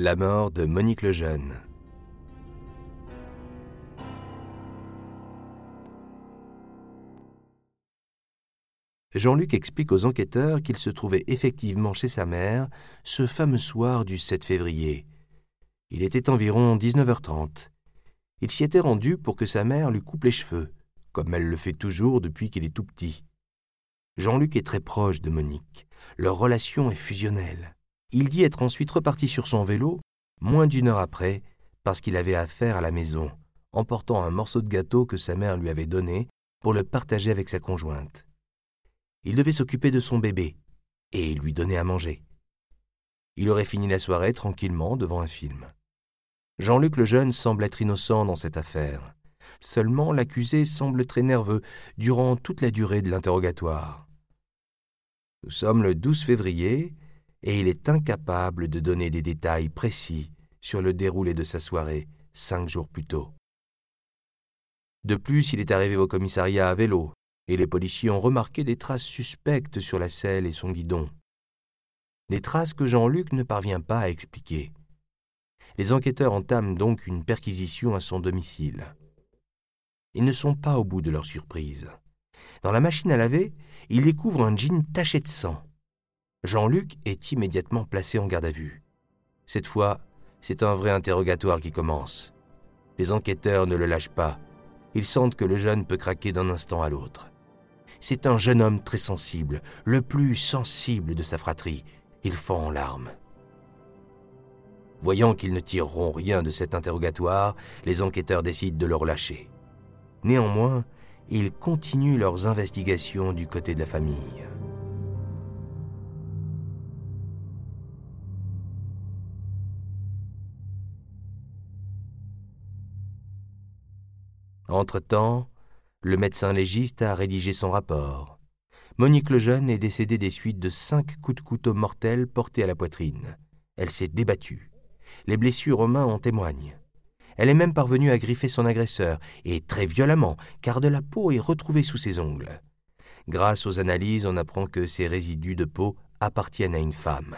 La mort de Monique Lejeune. Jean-Luc explique aux enquêteurs qu'il se trouvait effectivement chez sa mère ce fameux soir du 7 février. Il était environ 19h30. Il s'y était rendu pour que sa mère lui coupe les cheveux, comme elle le fait toujours depuis qu'il est tout petit. Jean-Luc est très proche de Monique. Leur relation est fusionnelle. Il dit être ensuite reparti sur son vélo, moins d'une heure après, parce qu'il avait affaire à la maison, emportant un morceau de gâteau que sa mère lui avait donné pour le partager avec sa conjointe. Il devait s'occuper de son bébé et lui donner à manger. Il aurait fini la soirée tranquillement devant un film. Jean-Luc le jeune semble être innocent dans cette affaire. Seulement l'accusé semble très nerveux durant toute la durée de l'interrogatoire. Nous sommes le 12 février et il est incapable de donner des détails précis sur le déroulé de sa soirée cinq jours plus tôt. De plus, il est arrivé au commissariat à vélo, et les policiers ont remarqué des traces suspectes sur la selle et son guidon. Des traces que Jean-Luc ne parvient pas à expliquer. Les enquêteurs entament donc une perquisition à son domicile. Ils ne sont pas au bout de leur surprise. Dans la machine à laver, ils découvrent un jean taché de sang. Jean-Luc est immédiatement placé en garde à vue. Cette fois, c'est un vrai interrogatoire qui commence. Les enquêteurs ne le lâchent pas. Ils sentent que le jeune peut craquer d'un instant à l'autre. C'est un jeune homme très sensible, le plus sensible de sa fratrie. Il fond en larmes. Voyant qu'ils ne tireront rien de cet interrogatoire, les enquêteurs décident de le relâcher. Néanmoins, ils continuent leurs investigations du côté de la famille. Entre-temps, le médecin légiste a rédigé son rapport. Monique Lejeune est décédée des suites de cinq coups de couteau mortels portés à la poitrine. Elle s'est débattue. Les blessures aux mains en témoignent. Elle est même parvenue à griffer son agresseur, et très violemment, car de la peau est retrouvée sous ses ongles. Grâce aux analyses, on apprend que ces résidus de peau appartiennent à une femme.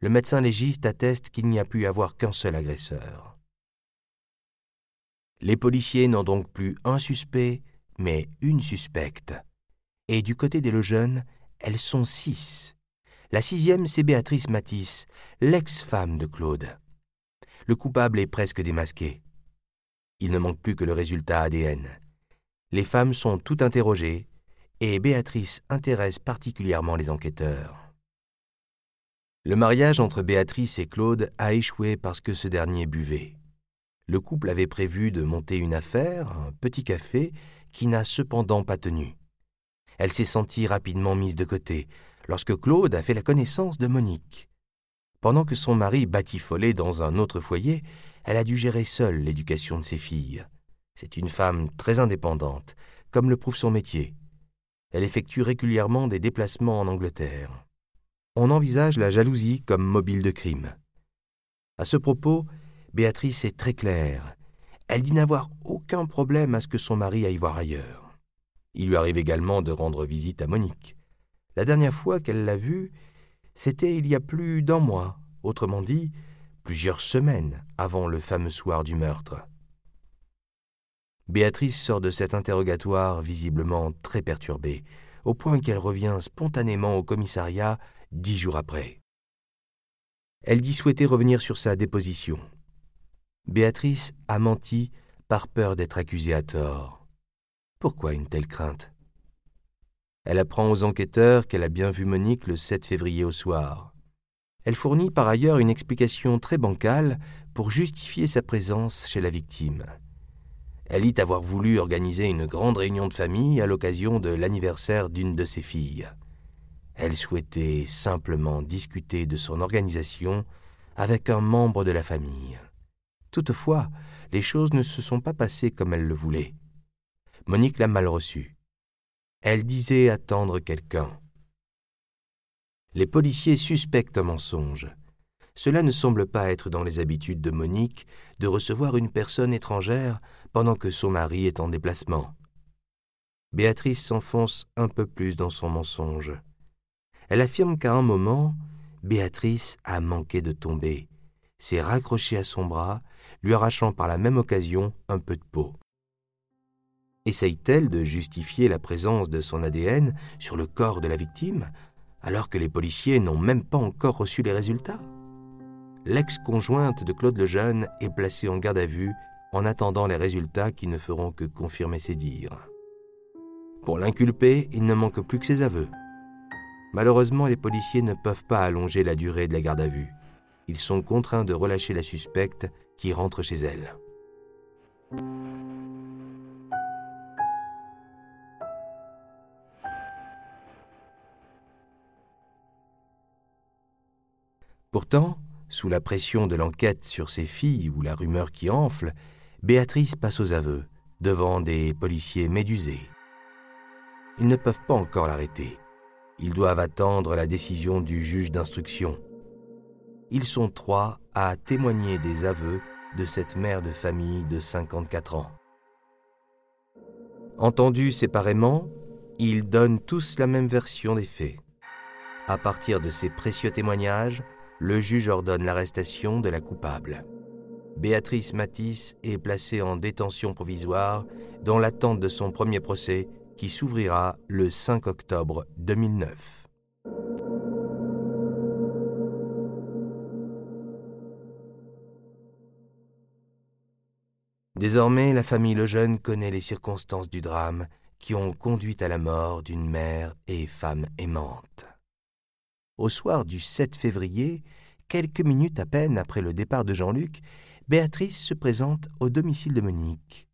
Le médecin légiste atteste qu'il n'y a pu avoir qu'un seul agresseur. Les policiers n'ont donc plus un suspect, mais une suspecte. Et du côté des Lejeunes, elles sont six. La sixième, c'est Béatrice Matisse, l'ex-femme de Claude. Le coupable est presque démasqué. Il ne manque plus que le résultat ADN. Les femmes sont toutes interrogées et Béatrice intéresse particulièrement les enquêteurs. Le mariage entre Béatrice et Claude a échoué parce que ce dernier buvait. Le couple avait prévu de monter une affaire, un petit café, qui n'a cependant pas tenu. Elle s'est sentie rapidement mise de côté lorsque Claude a fait la connaissance de Monique. Pendant que son mari batifolait dans un autre foyer, elle a dû gérer seule l'éducation de ses filles. C'est une femme très indépendante, comme le prouve son métier. Elle effectue régulièrement des déplacements en Angleterre. On envisage la jalousie comme mobile de crime. À ce propos, Béatrice est très claire. Elle dit n'avoir aucun problème à ce que son mari aille voir ailleurs. Il lui arrive également de rendre visite à Monique. La dernière fois qu'elle l'a vue, c'était il y a plus d'un mois, autrement dit, plusieurs semaines avant le fameux soir du meurtre. Béatrice sort de cet interrogatoire visiblement très perturbée, au point qu'elle revient spontanément au commissariat dix jours après. Elle dit souhaiter revenir sur sa déposition. Béatrice a menti par peur d'être accusée à tort. Pourquoi une telle crainte? Elle apprend aux enquêteurs qu'elle a bien vu Monique le 7 février au soir. Elle fournit par ailleurs une explication très bancale pour justifier sa présence chez la victime. Elle dit avoir voulu organiser une grande réunion de famille à l'occasion de l'anniversaire d'une de ses filles. Elle souhaitait simplement discuter de son organisation avec un membre de la famille. Toutefois, les choses ne se sont pas passées comme elle le voulait. Monique l'a mal reçue. Elle disait attendre quelqu'un. Les policiers suspectent un mensonge. Cela ne semble pas être dans les habitudes de Monique de recevoir une personne étrangère pendant que son mari est en déplacement. Béatrice s'enfonce un peu plus dans son mensonge. Elle affirme qu'à un moment, Béatrice a manqué de tomber, s'est raccroché à son bras, lui arrachant par la même occasion un peu de peau. Essaye-t-elle de justifier la présence de son ADN sur le corps de la victime, alors que les policiers n'ont même pas encore reçu les résultats? L'ex-conjointe de Claude Lejeune est placée en garde à vue en attendant les résultats qui ne feront que confirmer ses dires. Pour l'inculpé, il ne manque plus que ses aveux. Malheureusement, les policiers ne peuvent pas allonger la durée de la garde à vue. Ils sont contraints de relâcher la suspecte qui rentre chez elle. Pourtant, sous la pression de l'enquête sur ses filles ou la rumeur qui enfle, Béatrice passe aux aveux, devant des policiers médusés. Ils ne peuvent pas encore l'arrêter. Ils doivent attendre la décision du juge d'instruction. Ils sont trois à témoigner des aveux de cette mère de famille de 54 ans. Entendus séparément, ils donnent tous la même version des faits. À partir de ces précieux témoignages, le juge ordonne l'arrestation de la coupable. Béatrice Matisse est placée en détention provisoire dans l'attente de son premier procès qui s'ouvrira le 5 octobre 2009. Désormais, la famille Lejeune connaît les circonstances du drame qui ont conduit à la mort d'une mère et femme aimante. Au soir du 7 février, quelques minutes à peine après le départ de Jean-Luc, Béatrice se présente au domicile de Monique.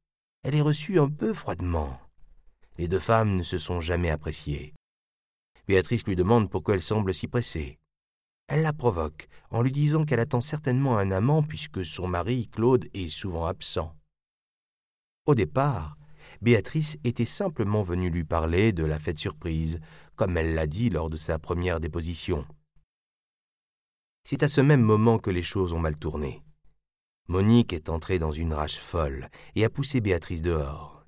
Elle est reçue un peu froidement. Les deux femmes ne se sont jamais appréciées. Béatrice lui demande pourquoi elle semble si pressée. Elle la provoque en lui disant qu'elle attend certainement un amant puisque son mari, Claude, est souvent absent. Au départ, Béatrice était simplement venue lui parler de la fête surprise, comme elle l'a dit lors de sa première déposition. C'est à ce même moment que les choses ont mal tourné. Monique est entrée dans une rage folle et a poussé Béatrice dehors.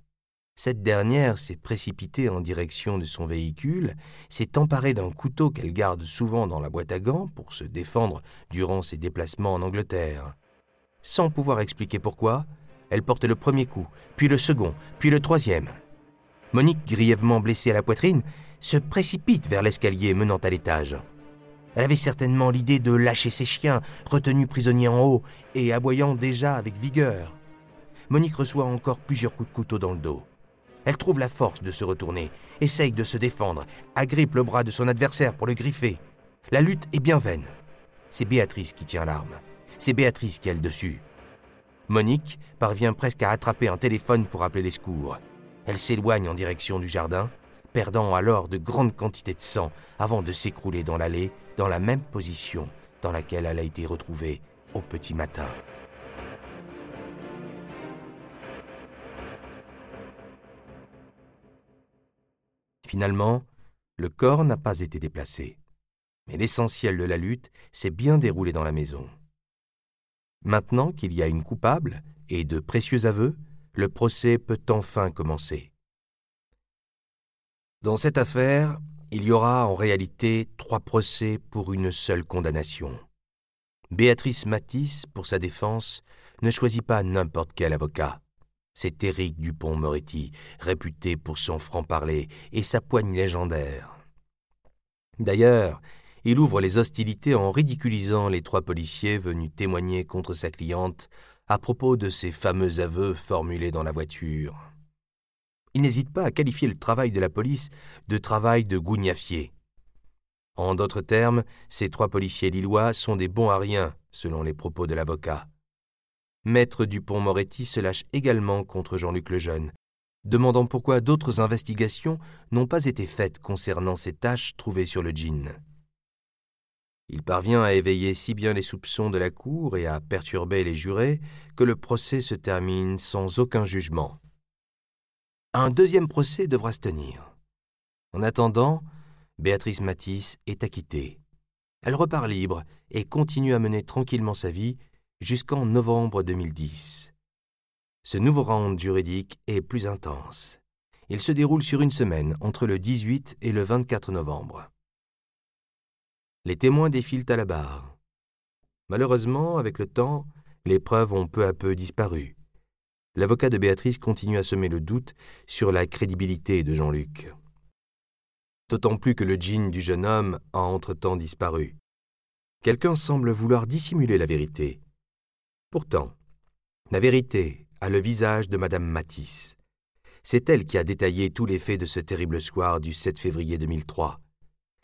Cette dernière s'est précipitée en direction de son véhicule, s'est emparée d'un couteau qu'elle garde souvent dans la boîte à gants pour se défendre durant ses déplacements en Angleterre. Sans pouvoir expliquer pourquoi, elle porte le premier coup, puis le second, puis le troisième. Monique, grièvement blessée à la poitrine, se précipite vers l'escalier menant à l'étage. Elle avait certainement l'idée de lâcher ses chiens, retenus prisonniers en haut et aboyant déjà avec vigueur. Monique reçoit encore plusieurs coups de couteau dans le dos. Elle trouve la force de se retourner, essaye de se défendre, agrippe le bras de son adversaire pour le griffer. La lutte est bien vaine. C'est Béatrice qui tient l'arme. C'est Béatrice qui a le dessus. Monique parvient presque à attraper un téléphone pour appeler les secours. Elle s'éloigne en direction du jardin, perdant alors de grandes quantités de sang avant de s'écrouler dans l'allée dans la même position dans laquelle elle a été retrouvée au petit matin. Finalement, le corps n'a pas été déplacé, mais l'essentiel de la lutte s'est bien déroulé dans la maison. Maintenant qu'il y a une coupable et de précieux aveux, le procès peut enfin commencer. Dans cette affaire, il y aura en réalité trois procès pour une seule condamnation. Béatrice Matisse, pour sa défense, ne choisit pas n'importe quel avocat. C'est Éric Dupont-Moretti, réputé pour son franc-parler et sa poigne légendaire. D'ailleurs, il ouvre les hostilités en ridiculisant les trois policiers venus témoigner contre sa cliente à propos de ses fameux aveux formulés dans la voiture. Il n'hésite pas à qualifier le travail de la police de travail de gougnafier. En d'autres termes, ces trois policiers lillois sont des bons à rien, selon les propos de l'avocat. Maître Dupont-Moretti se lâche également contre Jean-Luc Lejeune, demandant pourquoi d'autres investigations n'ont pas été faites concernant ces tâches trouvées sur le jean. Il parvient à éveiller si bien les soupçons de la cour et à perturber les jurés que le procès se termine sans aucun jugement. Un deuxième procès devra se tenir. En attendant, Béatrice Matisse est acquittée. Elle repart libre et continue à mener tranquillement sa vie jusqu'en novembre 2010. Ce nouveau round juridique est plus intense. Il se déroule sur une semaine, entre le 18 et le 24 novembre. Les témoins défilent à la barre. Malheureusement, avec le temps, les preuves ont peu à peu disparu. L'avocat de Béatrice continue à semer le doute sur la crédibilité de Jean-Luc. D'autant plus que le jean du jeune homme a entre-temps disparu. Quelqu'un semble vouloir dissimuler la vérité. Pourtant, la vérité a le visage de Madame Matisse. C'est elle qui a détaillé tous les faits de ce terrible soir du 7 février 2003.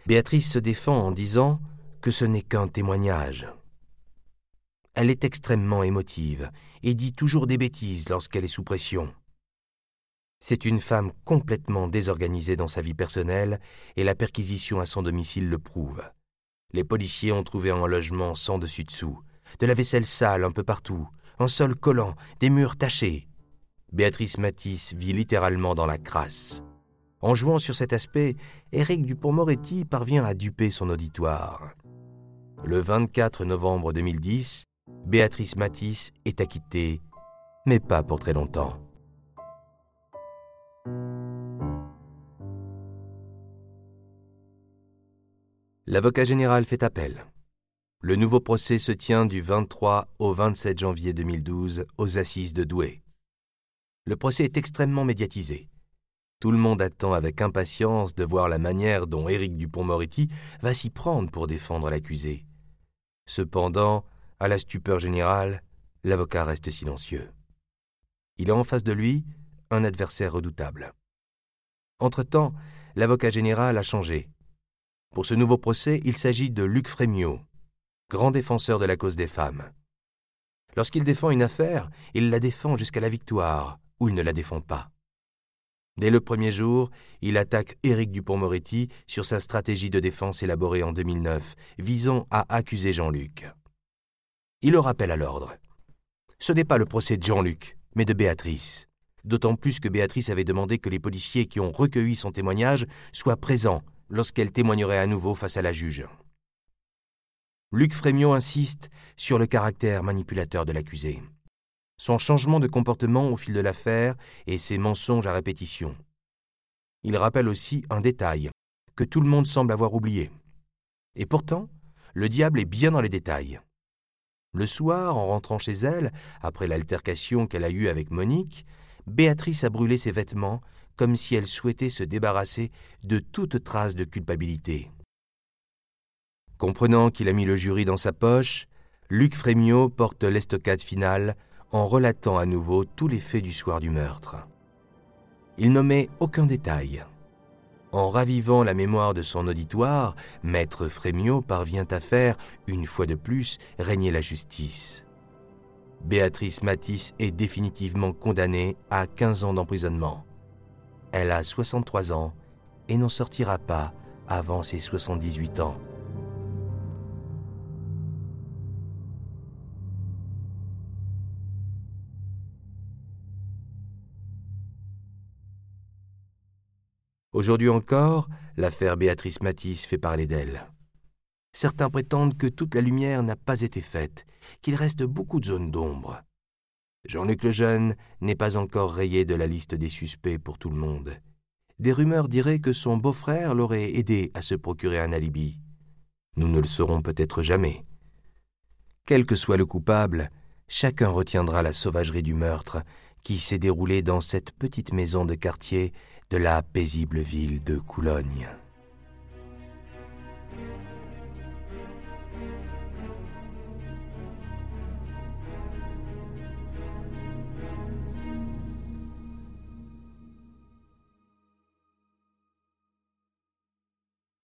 Béatrice se défend en disant que ce n'est qu'un témoignage. Elle est extrêmement émotive et dit toujours des bêtises lorsqu'elle est sous pression. C'est une femme complètement désorganisée dans sa vie personnelle et la perquisition à son domicile le prouve. Les policiers ont trouvé un logement sans dessus-dessous, de la vaisselle sale un peu partout, un sol collant, des murs tachés. Béatrice Matisse vit littéralement dans la crasse. En jouant sur cet aspect, Éric Dupont-Moretti parvient à duper son auditoire. Le 24 novembre 2010, Béatrice Matisse est acquittée, mais pas pour très longtemps. L'avocat général fait appel. Le nouveau procès se tient du 23 au 27 janvier 2012 aux assises de Douai. Le procès est extrêmement médiatisé. Tout le monde attend avec impatience de voir la manière dont Éric Dupont-Moretti va s'y prendre pour défendre l'accusé. Cependant, à la stupeur générale, l'avocat reste silencieux. Il a en face de lui un adversaire redoutable. Entre-temps, l'avocat général a changé. Pour ce nouveau procès, il s'agit de Luc Frémiot, grand défenseur de la cause des femmes. Lorsqu'il défend une affaire, il la défend jusqu'à la victoire, ou il ne la défend pas. Dès le premier jour, il attaque Éric Dupont-Moretti sur sa stratégie de défense élaborée en 2009, visant à accuser Jean-Luc. Il le rappelle à l'ordre. Ce n'est pas le procès de Jean-Luc, mais de Béatrice. D'autant plus que Béatrice avait demandé que les policiers qui ont recueilli son témoignage soient présents lorsqu'elle témoignerait à nouveau face à la juge. Luc Frémiot insiste sur le caractère manipulateur de l'accusé, son changement de comportement au fil de l'affaire et ses mensonges à répétition. Il rappelle aussi un détail que tout le monde semble avoir oublié. Et pourtant, le diable est bien dans les détails. Le soir, en rentrant chez elle, après l'altercation qu'elle a eue avec Monique, Béatrice a brûlé ses vêtements comme si elle souhaitait se débarrasser de toute trace de culpabilité. Comprenant qu'il a mis le jury dans sa poche, Luc Frémiot porte l'estocade finale en relatant à nouveau tous les faits du soir du meurtre. Il n'omet aucun détail. En ravivant la mémoire de son auditoire, Maître Frémiot parvient à faire, une fois de plus, régner la justice. Béatrice Matisse est définitivement condamnée à 15 ans d'emprisonnement. Elle a 63 ans et n'en sortira pas avant ses 78 ans. Aujourd'hui encore, l'affaire Béatrice Matisse fait parler d'elle. Certains prétendent que toute la lumière n'a pas été faite, qu'il reste beaucoup de zones d'ombre. Jean-Luc Lejeune n'est pas encore rayé de la liste des suspects pour tout le monde. Des rumeurs diraient que son beau-frère l'aurait aidé à se procurer un alibi. Nous ne le saurons peut-être jamais. Quel que soit le coupable, chacun retiendra la sauvagerie du meurtre qui s'est déroulé dans cette petite maison de quartier de la paisible ville de Coulogne.